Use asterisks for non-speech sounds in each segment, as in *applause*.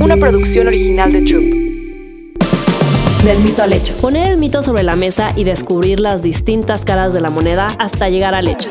una producción original de Troop. Del mito al hecho. Poner el mito sobre la mesa y descubrir las distintas caras de la moneda hasta llegar al hecho.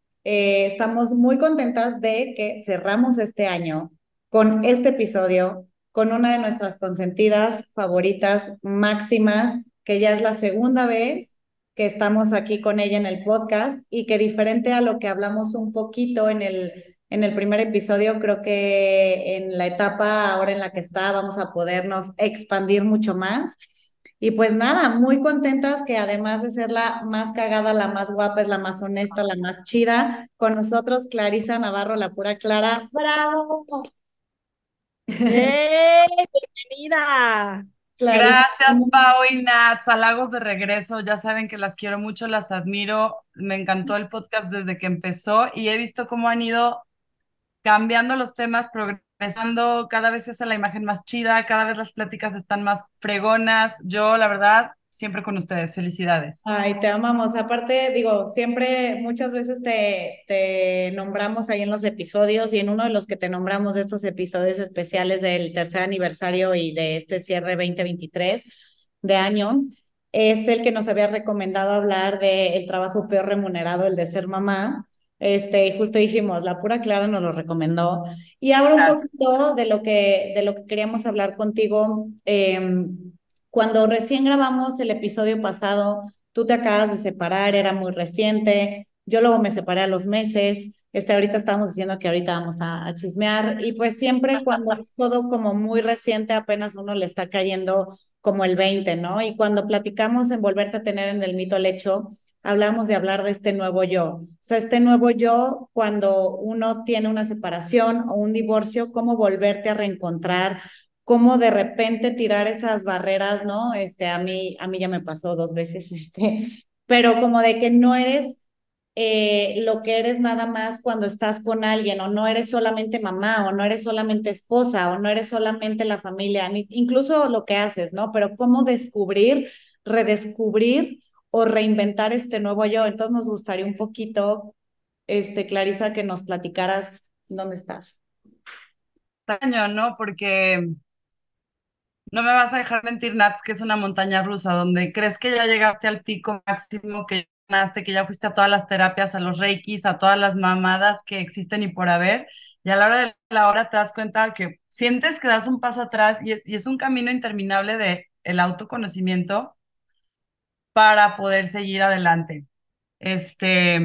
Eh, estamos muy contentas de que cerramos este año con este episodio, con una de nuestras consentidas favoritas máximas, que ya es la segunda vez que estamos aquí con ella en el podcast y que diferente a lo que hablamos un poquito en el, en el primer episodio, creo que en la etapa ahora en la que está vamos a podernos expandir mucho más. Y pues nada, muy contentas que además de ser la más cagada, la más guapa, es la más honesta, la más chida, con nosotros Clarisa Navarro, la pura Clara. ¡Bravo! ¡Eh! ¡Bienvenida! Clarisa, Gracias, Pau y Nat. Halagos de regreso. Ya saben que las quiero mucho, las admiro. Me encantó el podcast desde que empezó y he visto cómo han ido cambiando los temas, progresando. Cada vez hace la imagen más chida, cada vez las pláticas están más fregonas. Yo, la verdad, siempre con ustedes. Felicidades. Ay, te amamos. Aparte, digo, siempre, muchas veces te, te nombramos ahí en los episodios y en uno de los que te nombramos de estos episodios especiales del tercer aniversario y de este cierre 2023 de año, es el que nos había recomendado hablar del trabajo peor remunerado, el de ser mamá. Este, justo dijimos, la pura Clara nos lo recomendó. Y ahora un poquito de lo que, de lo que queríamos hablar contigo. em, cuando recién grabamos el episodio pasado, tú te acabas de separar, era muy reciente. Yo luego me separé a los meses. Este, ahorita estábamos diciendo que ahorita vamos a, chismear. Y pues siempre cuando es todo como muy reciente, apenas uno le está cayendo como el 20, ¿no? Y cuando platicamos en Volverte a tener en el mito al hecho, hablamos de hablar de este nuevo yo. O sea, este nuevo yo, cuando uno tiene una separación o un divorcio, cómo volverte a reencontrar, cómo de repente tirar esas barreras, ¿no? Este, a mí, a mí ya me pasó dos veces, *laughs* este, pero como de que no eres eh, lo que eres nada más cuando estás con alguien, o no eres solamente mamá, o no eres solamente esposa, o no eres solamente la familia, ni, incluso lo que haces, ¿no? Pero cómo descubrir, redescubrir o reinventar este nuevo yo. Entonces nos gustaría un poquito, este, Clarisa, que nos platicaras dónde estás. Extraño, ¿no? Porque no me vas a dejar mentir, Nats, que es una montaña rusa donde crees que ya llegaste al pico máximo, que que ya fuiste a todas las terapias, a los reikis, a todas las mamadas que existen y por haber. Y a la hora de la hora te das cuenta que sientes que das un paso atrás y es, un camino interminable de el autoconocimiento para poder seguir adelante. Este,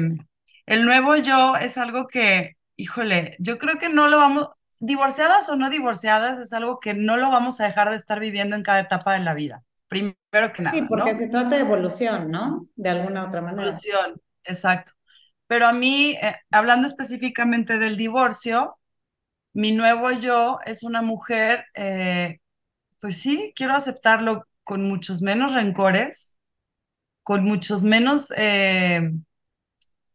el nuevo yo es algo que, híjole, yo creo que no lo vamos, divorciadas o no divorciadas, es algo que no lo vamos a dejar de estar viviendo en cada etapa de la vida. Primero que nada, Sí, porque ¿no? se trata de evolución, ¿no? De alguna otra manera. Evolución, exacto. Pero a mí, eh, hablando específicamente del divorcio, mi nuevo yo es una mujer, eh, pues sí, quiero aceptarlo con muchos menos rencores, con muchos menos, eh,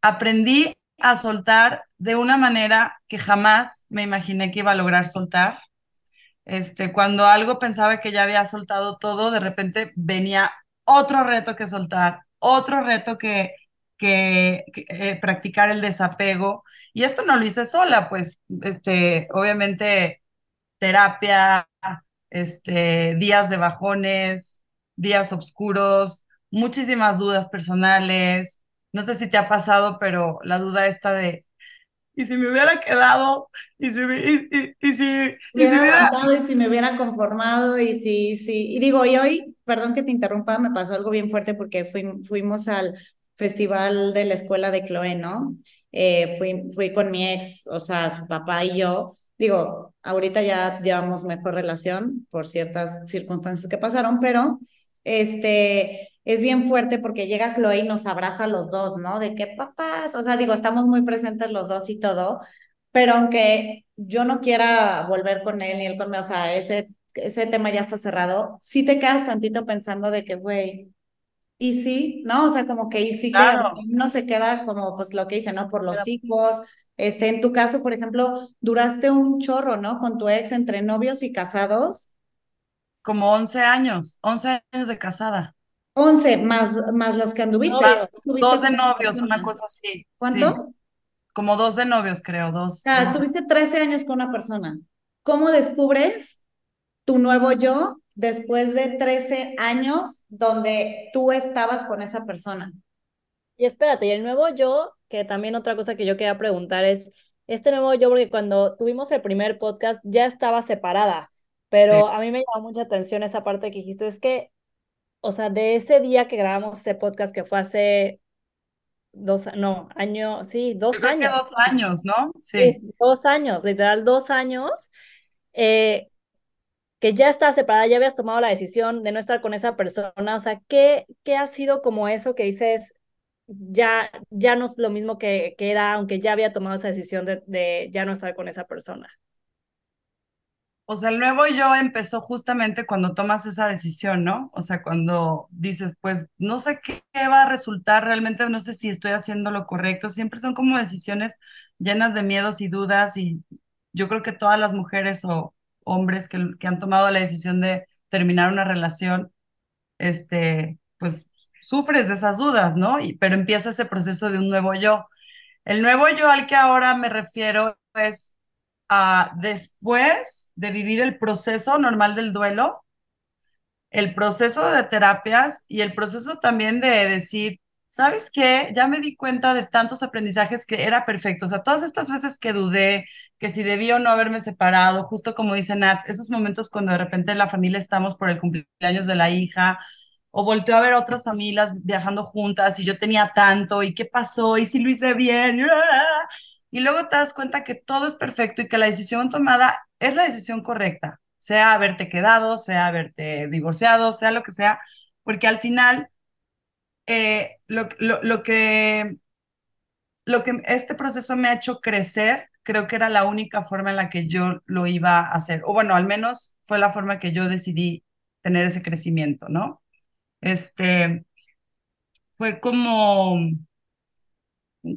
aprendí a soltar de una manera que jamás me imaginé que iba a lograr soltar. Este, cuando algo pensaba que ya había soltado todo, de repente venía otro reto que soltar, otro reto que, que, eh, practicar el desapego. Y esto no lo hice sola, pues, este, obviamente, terapia, este, días de bajones, días oscuros, muchísimas dudas personales. No sé si te ha pasado, pero la duda esta de, ¿y si me hubiera quedado? ¿Y si, y, y, y si, si hubiera hubiera... aguantado y si me hubiera conformado y si, si, y digo, y hoy, perdón que te interrumpa, me pasó algo bien fuerte porque fui, fuimos al festival de la escuela de Chloe, ¿no? Eh, fui, fui con mi ex, o sea, su papá y yo. Digo, ahorita ya llevamos mejor relación por ciertas circunstancias que pasaron, pero este, es bien fuerte porque llega Chloe y nos abraza a los dos, ¿no? De qué papás, o sea, digo, estamos muy presentes los dos y todo, pero aunque yo no quiera volver con él ni él conmigo, o sea, ese, ese tema ya está cerrado, sí te quedas tantito pensando de que, güey, y sí, ¿no? O sea, como que y sí que Claro. uno se queda como, pues lo que dice, ¿no? Por los hijos. Este, en tu caso, por ejemplo, duraste un chorro, ¿no? Con tu ex entre novios y casados. Como 11 años, 11 años de casada. 11 más, más los que anduviste. Estuviste Dos de novios, una cosa así. sí. ¿Cuántos? Como dos de novios, creo, dos. O sea, dos. estuviste 13 años con una persona. ¿Cómo descubres tu nuevo yo después de 13 años donde tú estabas con esa persona? Y espérate, y el nuevo yo, que también otra cosa que yo quería preguntar es, este nuevo yo, porque cuando tuvimos el primer podcast ya estaba separada, pero a mí me llamó mucha atención esa parte que dijiste, es que, o sea, de ese día que grabamos ese podcast que fue hace dos, no, año, sí, dos creo que años. dos años, ¿no? Sí. Sí, dos años, literal dos años, eh, que ya estás separada, ya habías tomado la decisión de no estar con esa persona, o sea, ¿qué, qué ha sido como eso que dices, ya, ya no es lo mismo que, que era, aunque ya había tomado esa decisión de, de ya no estar con esa persona? O sea, el nuevo yo empezó justamente cuando tomas esa decisión, ¿no? O sea, cuando dices, pues no sé qué va a resultar, realmente no sé si estoy haciendo lo correcto. Siempre son como decisiones llenas de miedos y dudas y yo creo que todas las mujeres o hombres que, que han tomado la decisión de terminar una relación, este, pues sufres de esas dudas, ¿no? Y, pero empieza ese proceso de un nuevo yo. El nuevo yo al que ahora me refiero es a después de vivir el proceso normal del duelo, el proceso de terapias y el proceso también de decir, ¿sabes qué? Ya me di cuenta de tantos aprendizajes que era perfecto. O sea, todas estas veces que dudé, que si debí o no haberme separado, justo como dice Nats, esos momentos cuando de repente en la familia estamos por el cumpleaños de la hija, o volteo a ver otras familias viajando juntas y yo tenía tanto, y qué pasó, y si lo hice bien, y luego te das cuenta que todo es perfecto y que la decisión tomada es la decisión correcta, sea haberte quedado, sea haberte divorciado, sea lo que sea, porque al final eh, lo, lo, lo, que, lo que este proceso me ha hecho crecer, creo que era la única forma en la que yo lo iba a hacer, o bueno, al menos fue la forma que yo decidí tener ese crecimiento, ¿no? Este, fue como,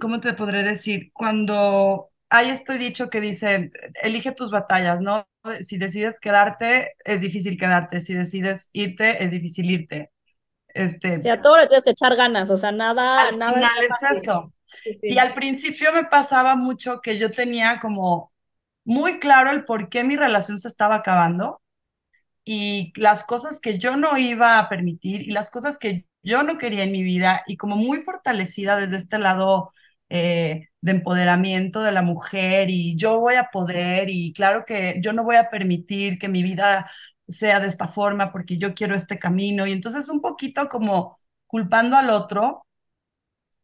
¿cómo te podré decir? Cuando hay este dicho que dice, elige tus batallas, ¿no? Si decides quedarte, es difícil quedarte, si decides irte, es difícil irte. Este, o sea, todo le tienes que echar ganas, o sea, nada, al nada final es es eso. Sí, sí. Y al principio me pasaba mucho que yo tenía como muy claro el por qué mi relación se estaba acabando y las cosas que yo no iba a permitir y las cosas que yo no quería en mi vida y como muy fortalecida desde este lado eh, de empoderamiento de la mujer y yo voy a poder y claro que yo no voy a permitir que mi vida sea de esta forma porque yo quiero este camino y entonces un poquito como culpando al otro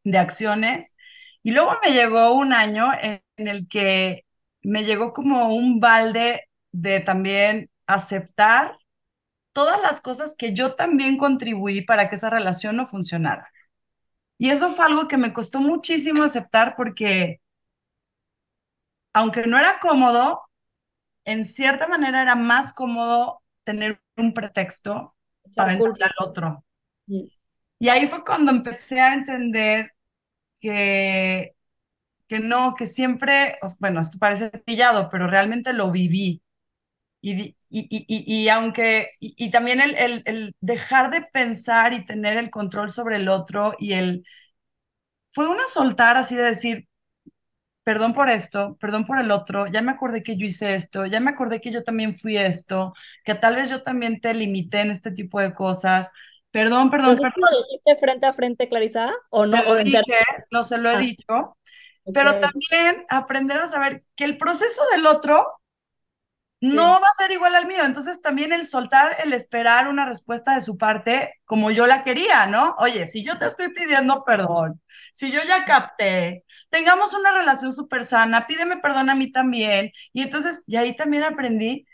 de acciones. Y luego me llegó un año en, en el que me llegó como un balde de también aceptar todas las cosas que yo también contribuí para que esa relación no funcionara. Y eso fue algo que me costó muchísimo aceptar porque, aunque no era cómodo, en cierta manera era más cómodo tener un pretexto para entrar al otro. Sí. Y ahí fue cuando empecé a entender que, que no, que siempre, bueno, esto parece pillado, pero realmente lo viví. Y, y, y, y, aunque, y, también el, el, el, dejar de pensar y tener el control sobre el otro y el, fue una soltar así de decir, perdón por esto, perdón por el otro, ya me acordé que yo hice esto, ya me acordé que yo también fui esto, que tal vez yo también te limité en este tipo de cosas. Perdón, perdón, ¿Pero perdón. lo dijiste frente a frente, Clarisa? ¿O no? Lo ¿O dije, no se lo he ah. dicho, okay. pero también aprender a saber que el proceso del otro no va a ser igual al mío. Entonces también el soltar, el esperar una respuesta de su parte como yo la quería, ¿no? Oye, si yo te estoy pidiendo perdón, si yo ya capté, tengamos una relación súper sana, pídeme perdón a mí también. Y entonces, y ahí también aprendí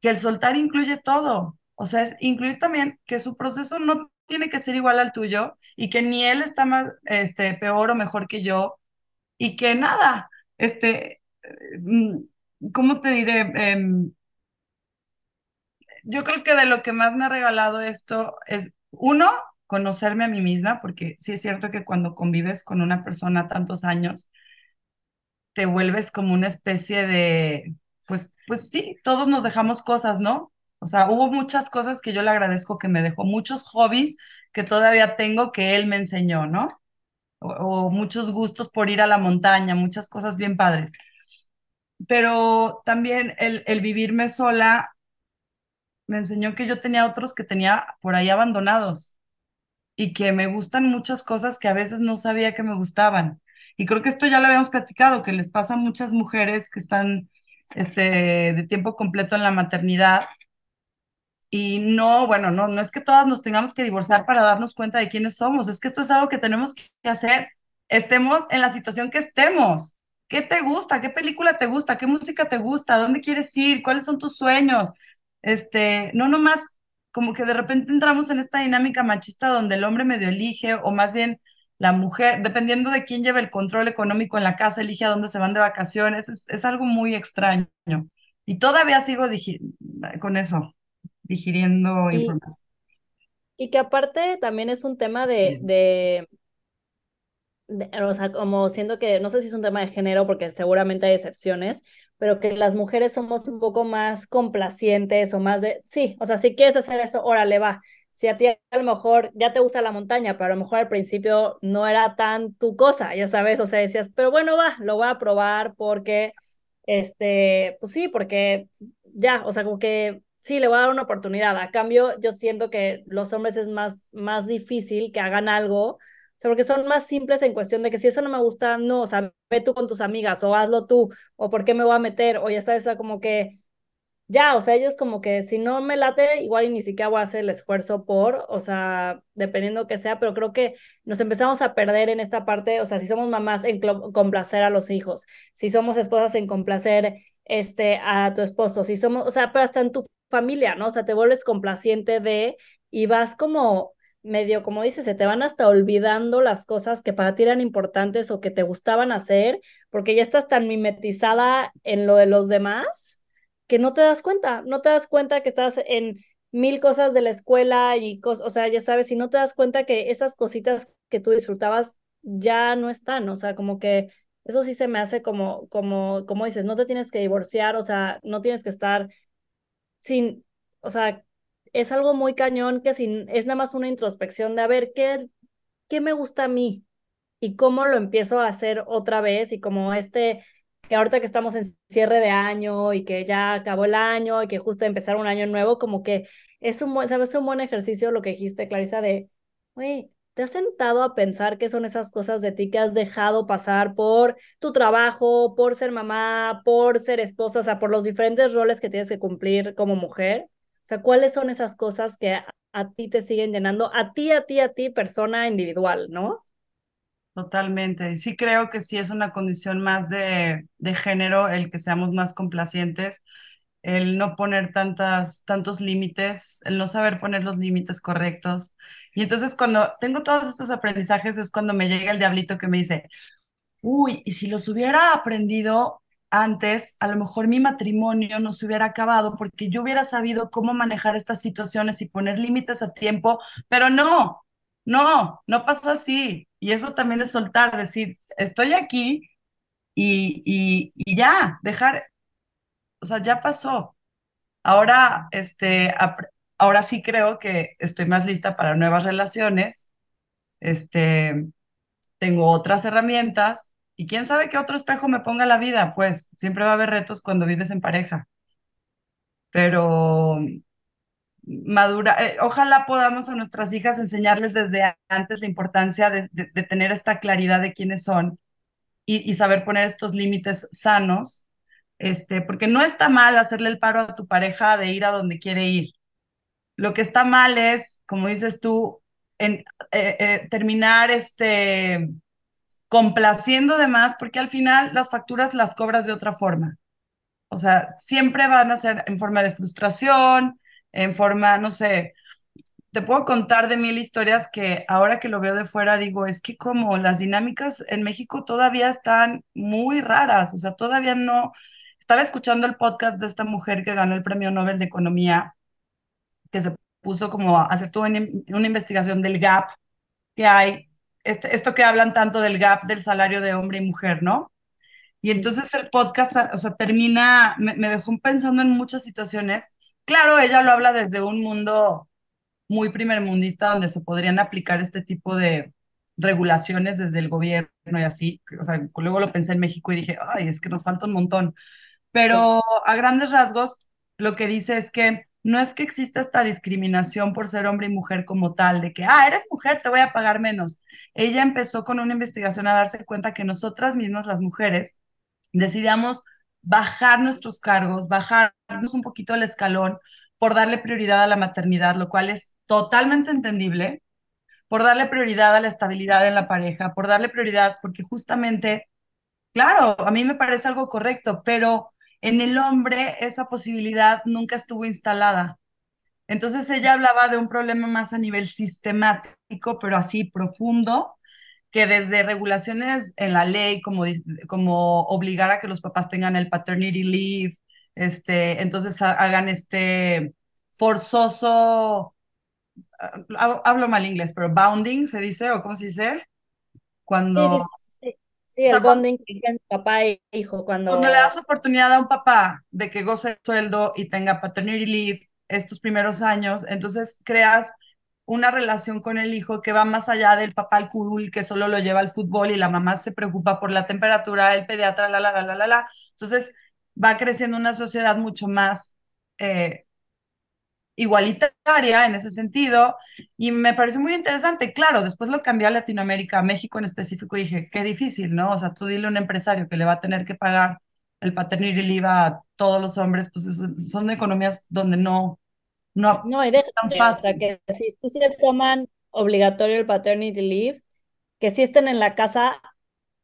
que el soltar incluye todo. O sea, es incluir también que su proceso no tiene que ser igual al tuyo y que ni él está más, este, peor o mejor que yo y que nada, este, mm, ¿cómo te diré? Em, yo creo que de lo que más me ha regalado esto es, uno, conocerme a mí misma, porque sí es cierto que cuando convives con una persona tantos años, te vuelves como una especie de, pues, pues sí, todos nos dejamos cosas, ¿no? O sea, hubo muchas cosas que yo le agradezco que me dejó, muchos hobbies que todavía tengo que él me enseñó, ¿no? O, o muchos gustos por ir a la montaña, muchas cosas bien padres. Pero también el, vivirme sola me enseñó que yo tenía otros que tenía por ahí abandonados y que me gustan muchas cosas que a veces no sabía que me gustaban. Y creo que esto ya lo habíamos platicado, que les pasa a muchas mujeres que están este, de tiempo completo en la maternidad. Y no, bueno, no, no es que todas nos tengamos que divorciar para darnos cuenta de quiénes somos, es que esto es algo que tenemos que hacer, estemos en la situación que estemos. ¿Qué te gusta? ¿Qué película te gusta? ¿Qué música te gusta? ¿Dónde quieres ir? ¿Cuáles son tus sueños? Este, no nomás como que de repente entramos en esta dinámica machista donde el hombre medio elige, o más bien la mujer, dependiendo de quién lleva el control económico en la casa, elige a dónde se van de vacaciones, es, es algo muy extraño. Y todavía sigo con eso, digiriendo y, información. Y que aparte también es un tema de, de, de, o sea, como siento que, no sé si es un tema de género, porque seguramente hay excepciones, pero que las mujeres somos un poco más complacientes o más de, sí, o sea, si quieres hacer eso, órale, va. Si a ti a lo mejor ya te gusta la montaña, pero a lo mejor al principio no era tan tu cosa, ya sabes, o sea, decías, pero bueno, va, lo voy a probar porque, este, pues sí, porque ya, o sea, como que sí, le voy a dar una oportunidad. A cambio, yo siento que los hombres es más, más difícil que hagan algo sea, porque son más simples en cuestión de que si eso no me gusta, no, o sea, ve tú con tus amigas o hazlo tú, o por qué me voy a meter, o ya sabes, como que ya, o sea, ellos como que si no me late, igual y ni siquiera voy a hacer el esfuerzo por, o sea, dependiendo que sea, pero creo que nos empezamos a perder en esta parte, o sea, si somos mamás en complacer a los hijos, si somos esposas en complacer este a tu esposo, si somos, o sea, pero hasta en tu familia, ¿no? O sea, te vuelves complaciente de y vas como medio, como dices, se te van hasta olvidando las cosas que para ti eran importantes o que te gustaban hacer, porque ya estás tan mimetizada en lo de los demás que no te das cuenta, no te das cuenta que estás en mil cosas de la escuela y cosas, o sea, ya sabes, y no te das cuenta que esas cositas que tú disfrutabas ya no están, o sea, como que eso sí se me hace como, como, como dices, no te tienes que divorciar, o sea, no tienes que estar sin, o sea, es algo muy cañón que sin, es nada más una introspección de a ver qué, qué me gusta a mí y cómo lo empiezo a hacer otra vez y como este, que ahorita que estamos en cierre de año y que ya acabó el año y que justo empezar un año nuevo, como que es un buen, sabes, un buen ejercicio lo que dijiste, Clarisa, de, oye, ¿te has sentado a pensar qué son esas cosas de ti que has dejado pasar por tu trabajo, por ser mamá, por ser esposa, o sea, por los diferentes roles que tienes que cumplir como mujer? Sea, ¿cuáles son esas cosas que a, ti te siguen llenando? A ti, a ti, a ti, persona individual, ¿no? Totalmente. Sí creo que sí es una condición más de, de género el que seamos más complacientes, el no poner tantas, tantos límites, el no saber poner los límites correctos. Y entonces cuando tengo todos estos aprendizajes es cuando me llega el diablito que me dice, uy, y si los hubiera aprendido antes, a lo mejor mi matrimonio no se hubiera acabado porque yo hubiera sabido cómo manejar estas situaciones y poner límites a tiempo, pero no, no, no pasó así. Y eso también es soltar, decir, estoy aquí y, y, ya, dejar, o sea, ya pasó. Ahora, este, ahora sí creo que estoy más lista para nuevas relaciones. Este, tengo otras herramientas y quién sabe qué otro espejo me ponga la vida, pues siempre va a haber retos cuando vives en pareja. Pero madura, eh, ojalá podamos a nuestras hijas enseñarles desde antes la importancia de, tener esta claridad de quiénes son y, y, saber poner estos límites sanos, este, porque no está mal hacerle el paro a tu pareja de ir a donde quiere ir. Lo que está mal es, como dices tú, en, eh, eh, terminar este, complaciendo de más, porque al final las facturas las cobras de otra forma. O sea, siempre van a ser en forma de frustración, en forma, no sé, te puedo contar de mil historias que ahora que lo veo de fuera digo, es que como las dinámicas en México todavía están muy raras, o sea, todavía no. Estaba escuchando el podcast de esta mujer que ganó el Premio Nobel de Economía, que se puso como a hacer toda una investigación del gap que hay, este, esto que hablan tanto del gap del salario de hombre y mujer, ¿no? Y entonces el podcast, o sea, termina, me, me dejó pensando en muchas situaciones. Claro, ella lo habla desde un mundo muy primermundista donde se podrían aplicar este tipo de regulaciones desde el gobierno y así. O sea, luego lo pensé en México y dije, ay, es que nos falta un montón. Pero a grandes rasgos, lo que dice es que no es que exista esta discriminación por ser hombre y mujer como tal, de que, ah, eres mujer, te voy a pagar menos. Ella empezó con una investigación a darse cuenta que nosotras mismas, las mujeres, decidíamos bajar nuestros cargos, bajarnos un poquito el escalón por darle prioridad a la maternidad, lo cual es totalmente entendible, por darle prioridad a la estabilidad en la pareja, por darle prioridad, porque justamente, claro, a mí me parece algo correcto, pero en el hombre esa posibilidad nunca estuvo instalada. Entonces ella hablaba de un problema más a nivel sistemático, pero así profundo, que desde regulaciones en la ley, como, como obligar a que los papás tengan el paternity leave, este, entonces hagan este forzoso, ah, hablo mal inglés, pero bounding se dice, o cómo se dice, cuando... Sí, sí, sí, sí. el bonding que dicen papá e hijo cuando... Cuando le das oportunidad a un papá de que goce sueldo y tenga paternity leave estos primeros años, entonces creas una relación con el hijo que va más allá del papá al curul que solo lo lleva al fútbol y la mamá se preocupa por la temperatura, el pediatra, la, la, la, la, la, la. Entonces va creciendo una sociedad mucho más eh, igualitaria en ese sentido y me parece muy interesante. Claro, después lo cambié a Latinoamérica, a México en específico y dije, qué difícil, ¿no? O sea, tú dile a un empresario que le va a tener que pagar el paternity leave a todos los hombres, pues son economías donde no, no, no es tan fácil. O sea, que si, si se toman obligatorio el paternity leave, que si estén en la casa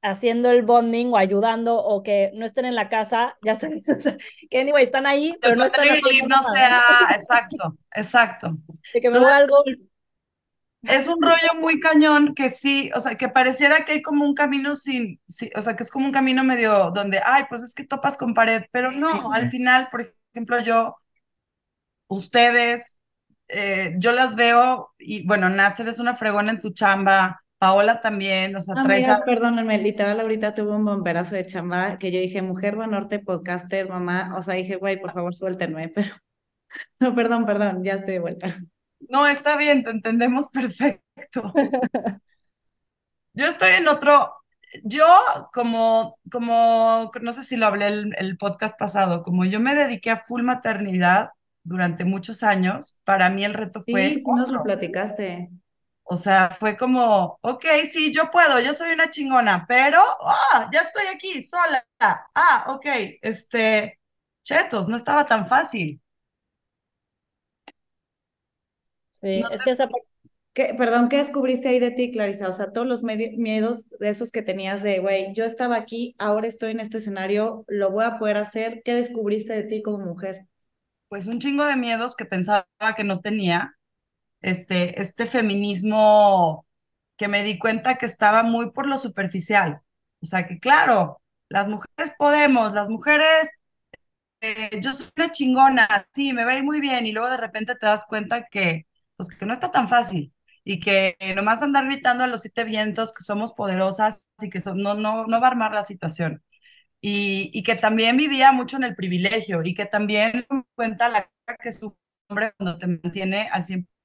haciendo el bonding o ayudando o que no estén en la casa, ya saben, *laughs* que anyway, están ahí, pero no están no sea, exacto, exacto. De que me algo. Es un rollo muy cañón que sí, o sea, que pareciera que hay como un camino sin, sí, o sea, que es como un camino medio donde, ay, pues es que topas con pared, pero no, al final, por ejemplo, yo ustedes, eh, yo las veo y bueno, Natser es una fregona en tu chamba, Paola también, o sea, traes a... Perdónenme, literal, ahorita tuve un bomberazo de chamba que yo dije, mujer Banorte, podcaster, mamá, o sea, dije, güey, por favor, suéltenme, *laughs* pero... No, perdón, perdón, ya estoy de vuelta. No, está bien, te entendemos perfecto. *laughs* Yo estoy en otro, yo como, como, no sé si lo hablé el, el podcast pasado, como yo me dediqué a full maternidad, durante muchos años, para mí el reto fue... Sí, sí nos lo platicaste. O sea, fue como, ok, sí, yo puedo, yo soy una chingona, pero, ah, ya estoy aquí, sola. Ah, ok, este, chetos, no estaba tan fácil. Sí, es que esa ¿Qué, perdón, ¿qué descubriste ahí de ti, Clarisa? O sea, todos los miedos de esos que tenías de, güey, yo estaba aquí, ahora estoy en este escenario, lo voy a poder hacer. ¿Qué descubriste de ti como mujer? pues un chingo de miedos que pensaba que no tenía. Este, este feminismo que me di cuenta que estaba muy por lo superficial. O sea que claro, las mujeres podemos, las mujeres, eh, yo soy una chingona, sí, me va a ir muy bien y luego de repente te das cuenta que, pues, que no está tan fácil y que nomás andar gritando a los siete vientos que somos poderosas y que no, no, no va a armar la situación y, que también vivía mucho en el privilegio y que también cuenta la que su hombre cuando te mantiene al 100%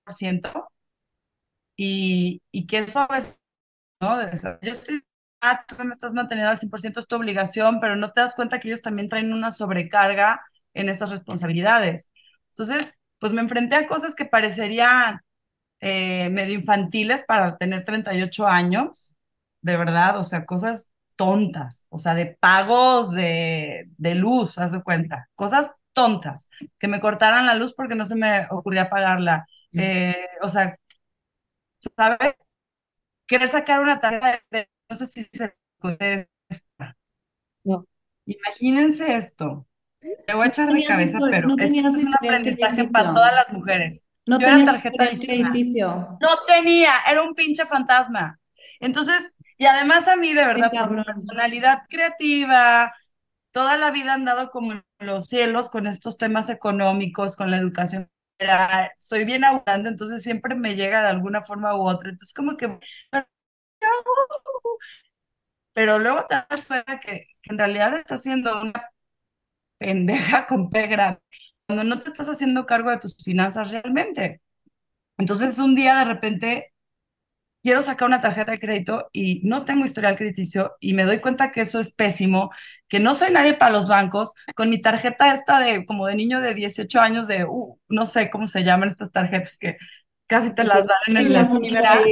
y, y que eso a veces, ¿no? Yo estoy, ah, tú me estás manteniendo al 100% es tu obligación, pero no te das cuenta que ellos también traen una sobrecarga en esas responsabilidades. Entonces, pues me enfrenté a cosas que parecerían eh, medio infantiles para tener 38 años, de verdad, o sea, cosas tontas, o sea, de pagos de, de luz, haz de cuenta, cosas tontas, que me cortaran la luz porque no se me ocurría pagarla. Eh, o sea, ¿sabes? Querer sacar una tarea de, no sé si se contesta. No. Imagínense esto. Te voy a echar de cabeza, pero es, es un aprendizaje para todas las mujeres. No Yo era tenía tarjeta de historial crediticio. No tenía, era un pinche fantasma. Entonces, y además a mí de verdad, por mi personalidad creativa, toda la vida he andado como los cielos con estos temas económicos, con la educación. Era- Soy bien abundante, entonces siempre me llega de alguna forma u otra. Entonces, como que... Pero luego te das cuenta que, que en realidad estás siendo una pendeja con P grande, cuando no te estás haciendo cargo de tus finanzas realmente. Entonces, un día de repente quiero sacar una tarjeta de crédito y no tengo historial crediticio y me doy cuenta que eso es pésimo, que no soy nadie para los bancos, con mi tarjeta esta de como de niño de 18 años de, uh, no sé cómo se llaman estas tarjetas que casi te las dan en el las universidades.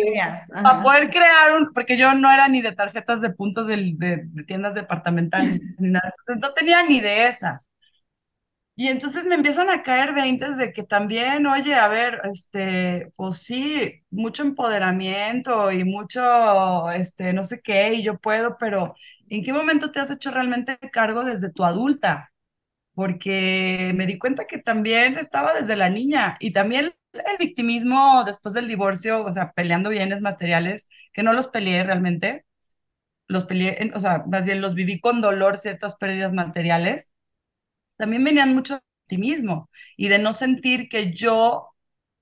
para poder crear un, porque yo no era ni de tarjetas de puntos del- de, de tiendas departamentales ni nada, entonces no tenía ni de esas. Y entonces me empiezan a caer veintes de que también, oye, a ver, este, pues sí, mucho empoderamiento y mucho, este, no sé qué, y yo puedo, pero ¿en qué momento te has hecho realmente cargo desde tu adulta? Porque me di cuenta que también estaba desde la niña y también el victimismo después del divorcio, o sea, peleando bienes materiales, que no los peleé realmente, los peleé, o sea, más bien los viví con dolor ciertas pérdidas materiales también venían mucho de optimismo y de no sentir que yo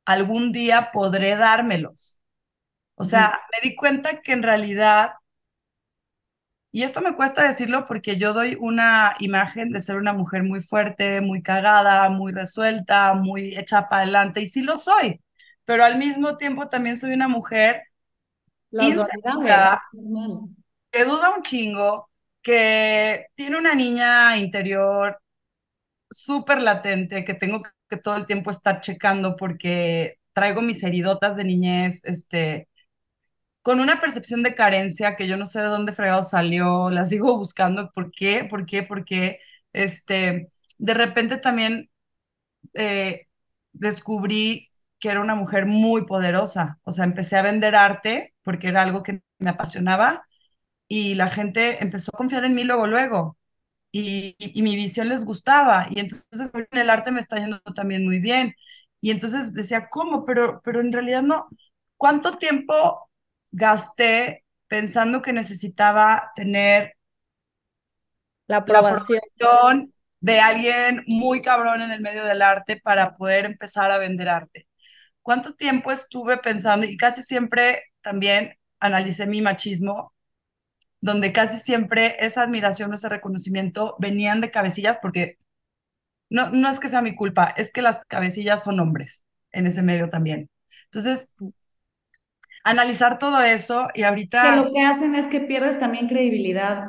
algún día podré dármelos. O sea, me di cuenta que en realidad, y esto me cuesta decirlo porque yo doy una imagen de ser una mujer muy fuerte, muy cagada, muy resuelta, muy hecha para adelante, y sí lo soy, pero al mismo tiempo también soy una mujer Las insegura, que duda un chingo, que tiene una niña interior súper latente que tengo que, todo el tiempo estar checando porque traigo mis heridotas de niñez, este, con una percepción de carencia que yo no sé de dónde fregado salió, la sigo buscando, ¿por qué? ¿Por qué? ¿Por qué? Este, de repente también eh, descubrí que era una mujer muy poderosa, o sea, empecé a vender arte porque era algo que me apasionaba y la gente empezó a confiar en mí luego, luego y, y mi visión les gustaba. Y entonces en el arte me está yendo también muy bien. Y entonces decía, ¿cómo? Pero, pero en realidad no. ¿Cuánto tiempo gasté pensando que necesitaba tener La la aprobación. aprobación de alguien muy cabrón en el medio del arte para poder empezar a vender arte? ¿Cuánto tiempo estuve pensando? Y casi siempre también analicé mi machismo donde casi siempre esa admiración o ese reconocimiento venían de cabecillas, porque no, no es que sea mi culpa, es que las cabecillas son hombres en ese medio también. Entonces, analizar todo eso y Que ahorita, lo que hacen es que pierdes también credibilidad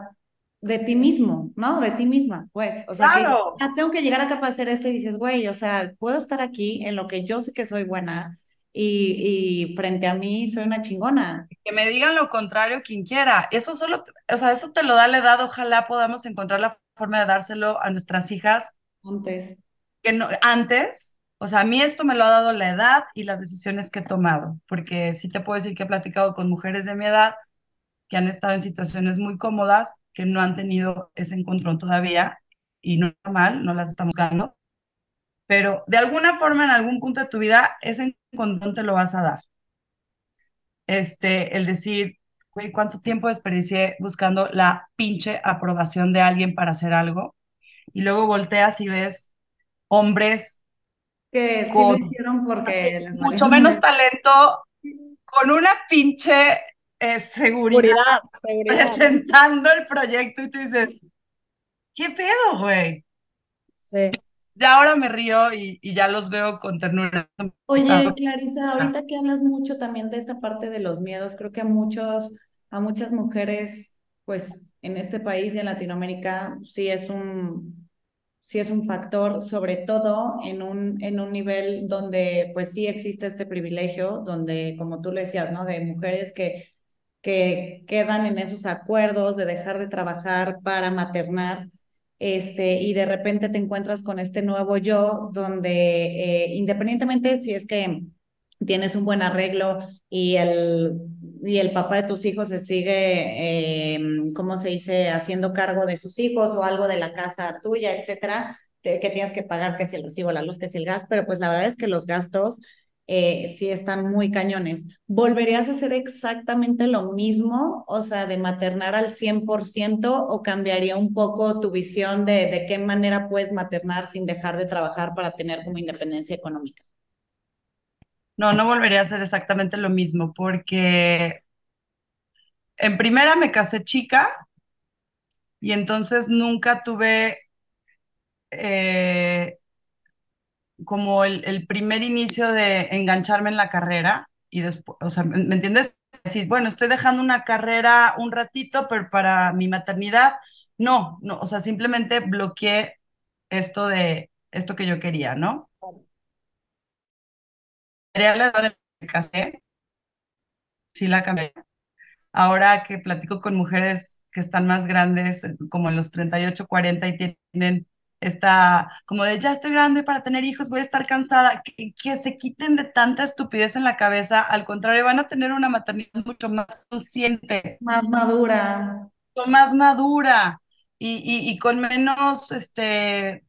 de ti mismo, ¿no? De ti misma, pues. O sea, que claro, ah, tengo que llegar acá para hacer esto y dices, güey, o sea, puedo estar aquí en lo que yo sé que soy buena y, y frente a mí soy una chingona. que me digan lo contrario quien quiera. Eso solo, o sea, eso te lo da la edad, ojalá podamos encontrar la forma de dárselo a nuestras hijas Antes. que no, antes, o sea, a mí esto me lo ha dado la edad y las decisiones que he tomado, porque sí te puedo decir que he platicado con mujeres de mi edad que han estado en situaciones muy cómodas, que no han tenido ese encontrón todavía, y no normal, no las estamos buscando, pero de alguna forma, en algún punto de tu vida, ese encontrón te lo vas a dar. Este, el decir, güey, ¿cuánto tiempo desperdicié buscando la pinche aprobación de alguien para hacer algo? Y luego volteas y ves hombres Que sí lo con hicieron porque les mucho menos talento, con una pinche eh, seguridad Seguridad, seguridad. presentando el proyecto y tú dices, ¿qué pedo, güey? Sí. Ya ahora me río y, y ya los veo con ternura. Oye, Clarisa, ahorita que hablas mucho también de esta parte de los miedos, creo que a muchos, a muchas mujeres, pues en este país y en Latinoamérica, sí es un, sí es un factor, sobre todo en un, en un nivel donde pues sí existe este privilegio, donde, como tú le decías, ¿no? De mujeres que, que quedan en esos acuerdos de dejar de trabajar para maternar este, y de repente te encuentras con este nuevo yo, donde eh, independientemente si es que tienes un buen arreglo y el, y el papá de tus hijos se sigue, eh, ¿cómo se dice?, haciendo cargo de sus hijos o algo de la casa tuya, etcétera, que, tienes que pagar, que si el recibo, la luz, que si el gas, pero pues la verdad es que los gastos eh, sí están muy cañones. ¿Volverías a hacer exactamente lo mismo, o sea, de maternar al 100% o cambiaría un poco tu visión de, de qué manera puedes maternar sin dejar de trabajar para tener como independencia económica? No, no volvería a hacer exactamente lo mismo porque en primera me casé chica y entonces nunca tuve eh, como el, el, primer inicio de engancharme en la carrera y después, o sea, ¿me, entiendes? Decir, bueno, estoy dejando una carrera un ratito, pero para mi maternidad, no, no, o sea, simplemente bloqueé esto de esto que yo quería, ¿no? la edad de me casé, sí la cambié. Ahora que platico con mujeres que están más grandes, como en los 38, 40 y tienen esta, como de ya estoy grande para tener hijos, voy a estar cansada, que, que, se quiten de tanta estupidez en la cabeza, al contrario, van a tener una maternidad mucho más consciente. Más madura. Más madura y, y, y con menos, este,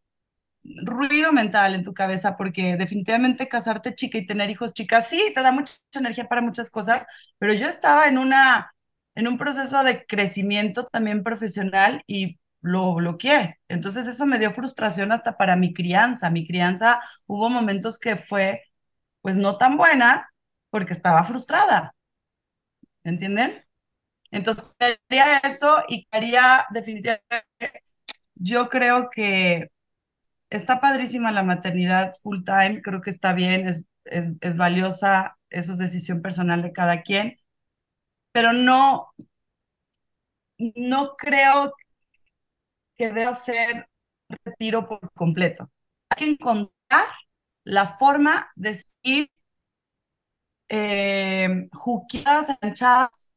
ruido mental en tu cabeza, porque definitivamente casarte chica y tener hijos chicas, sí, te da mucha energía para muchas cosas, pero yo estaba en una, en un proceso de crecimiento también profesional y lo bloqueé. Entonces eso me dio frustración hasta para mi crianza. Mi crianza hubo momentos que fue pues no tan buena porque estaba frustrada. ¿Entienden? Entonces haría eso y haría definitivamente, yo creo que está padrísima la maternidad full time, creo que está bien, es, es, es valiosa, eso es decisión personal de cada quien, pero no, no creo que deba ser retiro por completo. Hay que encontrar la forma de seguir eh, juqueadas, anchadas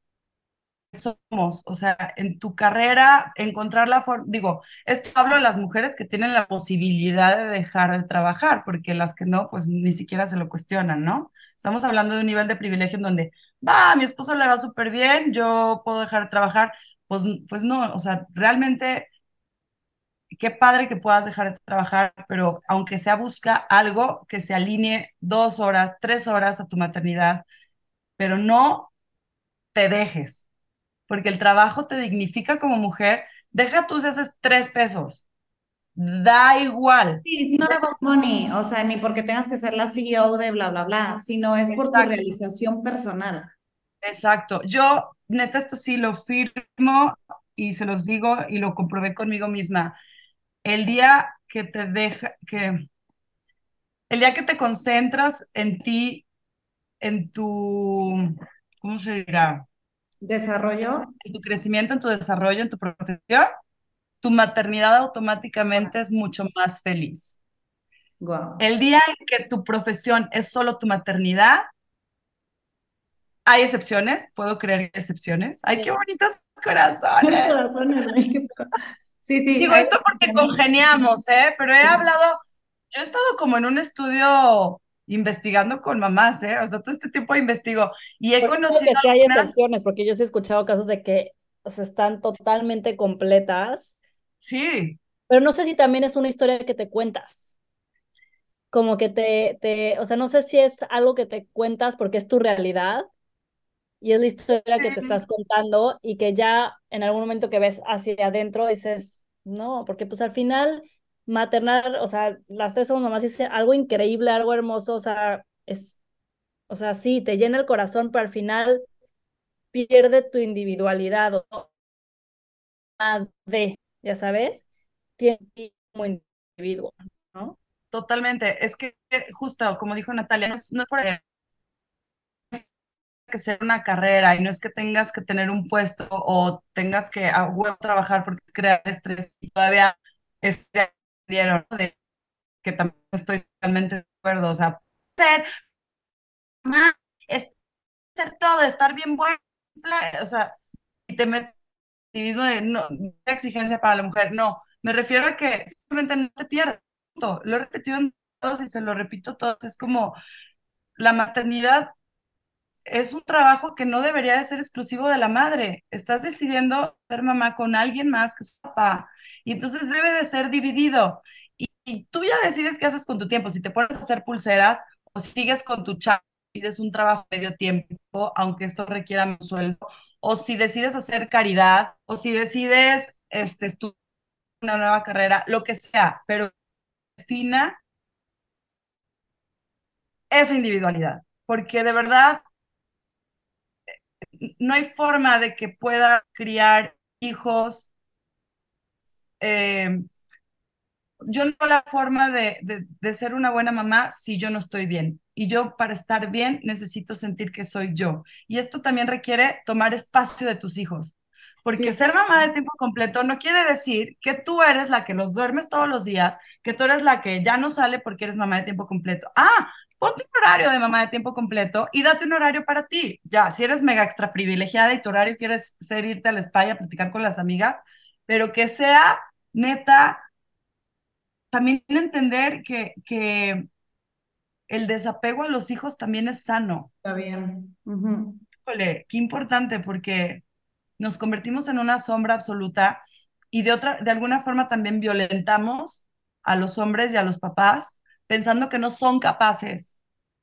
somos, o sea, en tu carrera, encontrar la forma, digo, esto hablo a las mujeres que tienen la posibilidad de dejar de trabajar, porque las que no, pues ni siquiera se lo cuestionan, ¿no? Estamos hablando de un nivel de privilegio en donde, va, mi esposo le va súper bien, yo puedo dejar de trabajar, pues, pues no, o sea, realmente, qué padre que puedas dejar de trabajar, pero aunque sea busca algo que se alinee dos horas, tres horas a tu maternidad, pero no te dejes, porque el trabajo te dignifica como mujer, deja tú si haces tres pesos. Da igual. Sí, it's not about money, o sea, ni porque tengas que ser la CEO de bla, bla, bla, sino es por tu Exacto. realización personal. Exacto. Yo, neta, esto sí lo firmo y se los digo y lo comprobé conmigo misma. El día que te deja, que el día que te concentras en ti, en tu, ¿cómo se dirá? Desarrollo. En tu crecimiento, en tu desarrollo, en tu profesión, tu maternidad automáticamente es mucho más feliz. Wow. El día en que tu profesión es solo tu maternidad, hay excepciones, puedo creer excepciones. Ay, qué bonitos corazones. Corazones. Sí, sí. Digo esto porque congeniamos, ¿eh? Pero he hablado, yo he estado como en un estudio investigando con mamás, ¿eh? O sea, todo este tiempo investigo y he conocido que hay algunas, excepciones, porque yo sí he escuchado casos de que o sea, están totalmente completas, sí, pero no sé si también es una historia que te cuentas. Como que te, te, o sea, no sé si es algo que te cuentas porque es tu realidad y es la historia que te estás contando y que ya en algún momento que ves hacia adentro dices, no, porque pues al final maternar, o sea, las tres somos mamás y es algo increíble, algo hermoso, o sea, es, o sea, sí, te llena el corazón, pero al final pierde tu individualidad o de, ya sabes, tiene como individuo, ¿no? totalmente. Es que justo como dijo Natalia, no es, no es por que ser una carrera y no es que tengas que tener un puesto o tengas que a huevo trabajar porque crear estrés y todavía este dieron de que también estoy totalmente de acuerdo, o sea, ser mamá, es ser todo, estar bien buena, o sea, y te metes en ti mismo de no, de exigencia para la mujer, no, me refiero a que simplemente no te pierdas, lo he repetido en todos y se lo repito todos, es como la maternidad es un trabajo que no debería de ser exclusivo de la madre. Estás decidiendo ser mamá con alguien más que su papá. Y entonces debe de ser dividido. Y, tú ya decides qué haces con tu tiempo. Si te pones a hacer pulseras o sigues con tu chamba, pides un trabajo medio tiempo, aunque esto requiera un sueldo, o si decides hacer caridad, o si decides este, estudiar una nueva carrera, lo que sea, pero defina esa individualidad, porque de verdad no hay forma de que pueda criar hijos. Eh, yo no la forma de, de, de, ser una buena mamá si yo no estoy bien. Y yo para estar bien necesito sentir que soy yo. Y esto también requiere tomar espacio de tus hijos. Porque sí. ser mamá de tiempo completo no quiere decir que tú eres la que los duermes todos los días, que tú eres la que ya no sale porque eres mamá de tiempo completo. Ah, ponte un horario de mamá de tiempo completo y date un horario para ti. Ya, si eres mega extra privilegiada y tu horario quieres ser irte al spa y a platicar con las amigas, pero que sea neta, también entender que, que el desapego a los hijos también es sano. Está bien. Uh -huh. Híjole, qué importante porque nos convertimos en una sombra absoluta y de otra, de alguna forma también violentamos a los hombres y a los papás pensando que no son capaces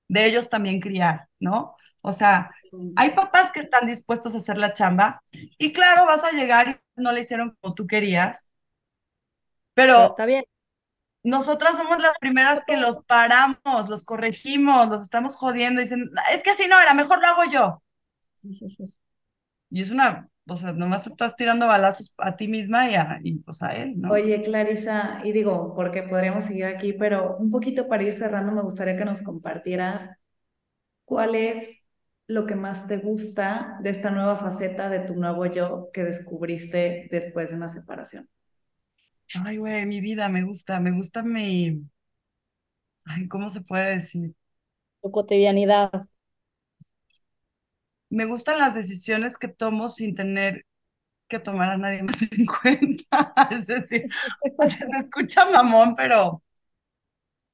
de ellos también criar, ¿no? O sea, hay papás que están dispuestos a hacer la chamba y claro, vas a llegar y no le hicieron como tú querías, pero, pero está bien. Nosotras somos las primeras que los paramos, los corregimos, los estamos jodiendo, dicen, es que así no era, mejor lo hago yo. Sí, sí, sí. Y es una, o sea, nomás te estás tirando balazos a ti misma y, a, y pues a él, ¿no? Oye, Clarisa, y digo, porque podríamos seguir aquí, pero un poquito para ir cerrando, me gustaría que nos compartieras cuál es lo que más te gusta de esta nueva faceta de tu nuevo yo que descubriste después de una separación. Ay, güey, mi vida me gusta, me gusta mi... Ay, ¿cómo se puede decir? Tu cotidianidad. Me gustan las decisiones que tomo sin tener que tomar a nadie más en cuenta. *laughs* Es decir, me escucha mamón, pero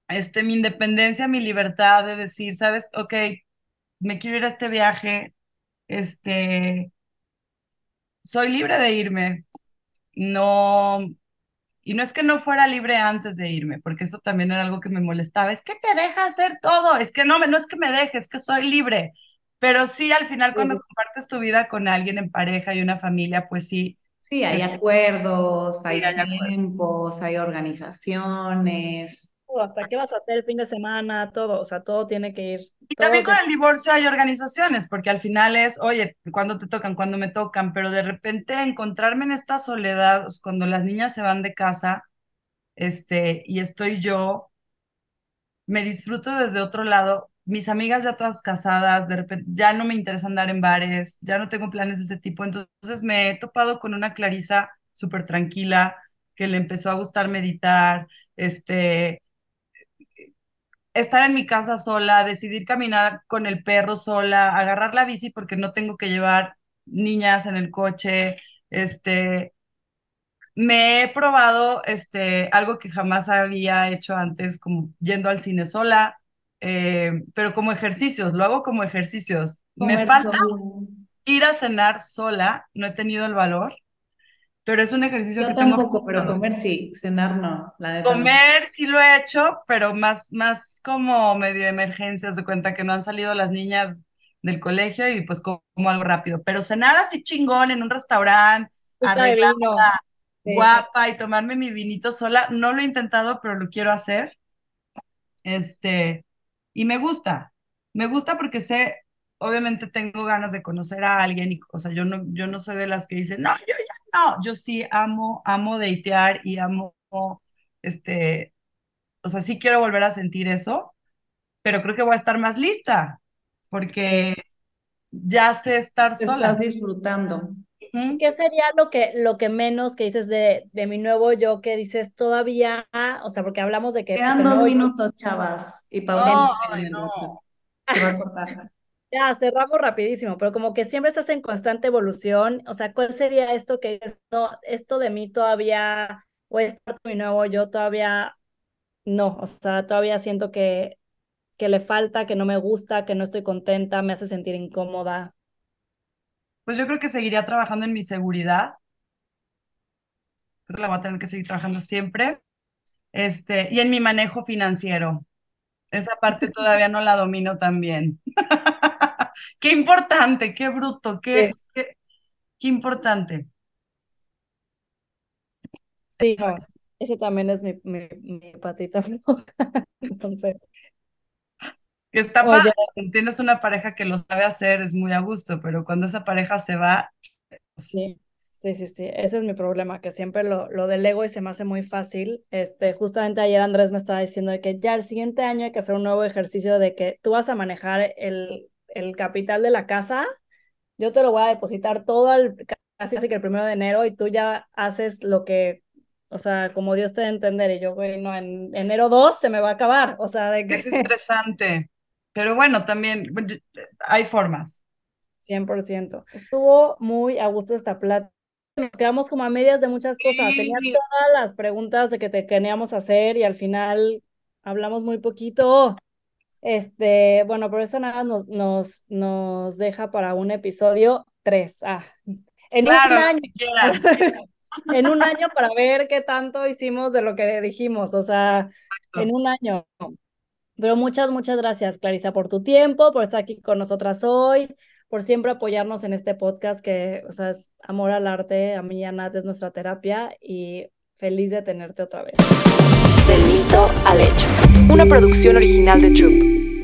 este, mi independencia, mi libertad de decir, ¿sabes? Ok, me quiero ir a este viaje, este, soy libre de irme. No, y no es que no fuera libre antes de irme, porque eso también era algo que me molestaba. Es que te deja hacer todo. Es que no, no es que me deje, es que soy libre. Pero sí, al final, cuando sí. compartes tu vida con alguien en pareja y una familia, pues sí. Sí, hay es, acuerdos, hay, sí, hay tiempos, acuerdos. hay organizaciones. Hasta qué vas a hacer el fin de semana, todo, o sea, todo tiene que ir. Y también con el divorcio hay organizaciones, porque al final es, oye, cuando te tocan, cuando me tocan, pero de repente encontrarme en esta soledad, cuando las niñas se van de casa, este, y estoy yo, me disfruto desde otro lado. Mis amigas ya todas casadas, de repente ya no me interesa andar en bares, ya no tengo planes de ese tipo. Entonces me he topado con una Clarisa súper tranquila, que le empezó a gustar meditar, este, estar en mi casa sola, decidir caminar con el perro sola, agarrar la bici porque no tengo que llevar niñas en el coche, este, me he probado este, algo que jamás había hecho antes, como yendo al cine sola, eh, pero como ejercicios, lo hago como ejercicios. Me falta ir a cenar sola, no he tenido el valor, pero es un ejercicio Yo que tampoco, tengo. pero comer sí, cenar no. La comer no. sí lo he hecho, pero más, más como medio de emergencias, de cuenta que no han salido las niñas del colegio y pues como algo rápido. Pero cenar así chingón en un restaurante, arreglada, sí. guapa y tomarme mi vinito sola, no lo he intentado, pero lo quiero hacer. Este, y me gusta, me gusta porque sé, obviamente tengo ganas de conocer a alguien y, o sea, yo no, yo no soy de las que dicen, no, yo ya no, yo sí amo, amo datear y amo, este, o sea, sí quiero volver a sentir eso, pero creo que voy a estar más lista, porque ya sé estar Te sola. Estás disfrutando. ¿Qué sería lo que, lo que menos que dices de, de mi nuevo yo que dices todavía, o sea, porque hablamos de que... Quedan pues, dos yo- minutos, chavas, y Paulina No, no. Se va a cortar. *laughs* Ya, cerramos rapidísimo, pero como que siempre estás en constante evolución, o sea, ¿cuál sería esto que esto, esto de mí todavía, o parte de mi nuevo yo todavía no, o sea, todavía siento que, que le falta, que no me gusta, que no estoy contenta, me hace sentir incómoda. Pues yo creo que seguiría trabajando en mi seguridad. Creo que la voy a tener que seguir trabajando siempre. Este, y en mi manejo financiero. Esa parte todavía no la domino tan bien. *laughs* qué importante, qué bruto, qué, qué, qué importante. Sí, no, ese también es mi, mi, mi patita *laughs* floja. Entonces, está Oye. padre, cuando tienes una pareja que lo sabe hacer, es muy a gusto, pero cuando esa pareja se va, sí, sí, sí, sí, ese es mi problema, que siempre lo, lo delego y se me hace muy fácil. Este, justamente ayer Andrés me estaba diciendo de que ya el siguiente año hay que hacer un nuevo ejercicio de que tú vas a manejar el, el capital de la casa, yo te lo voy a depositar todo al, casi casi que el primero de enero y tú ya haces lo que, o sea, como Dios te dé a entender, y yo, güey, no, en enero 2 se me va a acabar, o sea, de que... es estresante. Pero bueno, también hay formas. 100%. Estuvo muy a gusto esta plática. Nos quedamos como a medias de muchas cosas. Tenía Sí. todas las preguntas de que te queríamos hacer y al final hablamos muy poquito. Este, bueno, pero eso nada nos, nos, nos deja para un episodio 3. Ah, en Claro, un año, quieran. *laughs* en un año para ver qué tanto hicimos de lo que dijimos, o sea, en un año. Pero muchas, muchas gracias, Clarisa, por tu tiempo, por estar aquí con nosotras hoy, por siempre apoyarnos en este podcast que, o sea, es amor al arte, a mí y a Nat es nuestra terapia y feliz de tenerte otra vez. Del mito al hecho. Una producción original de Troop.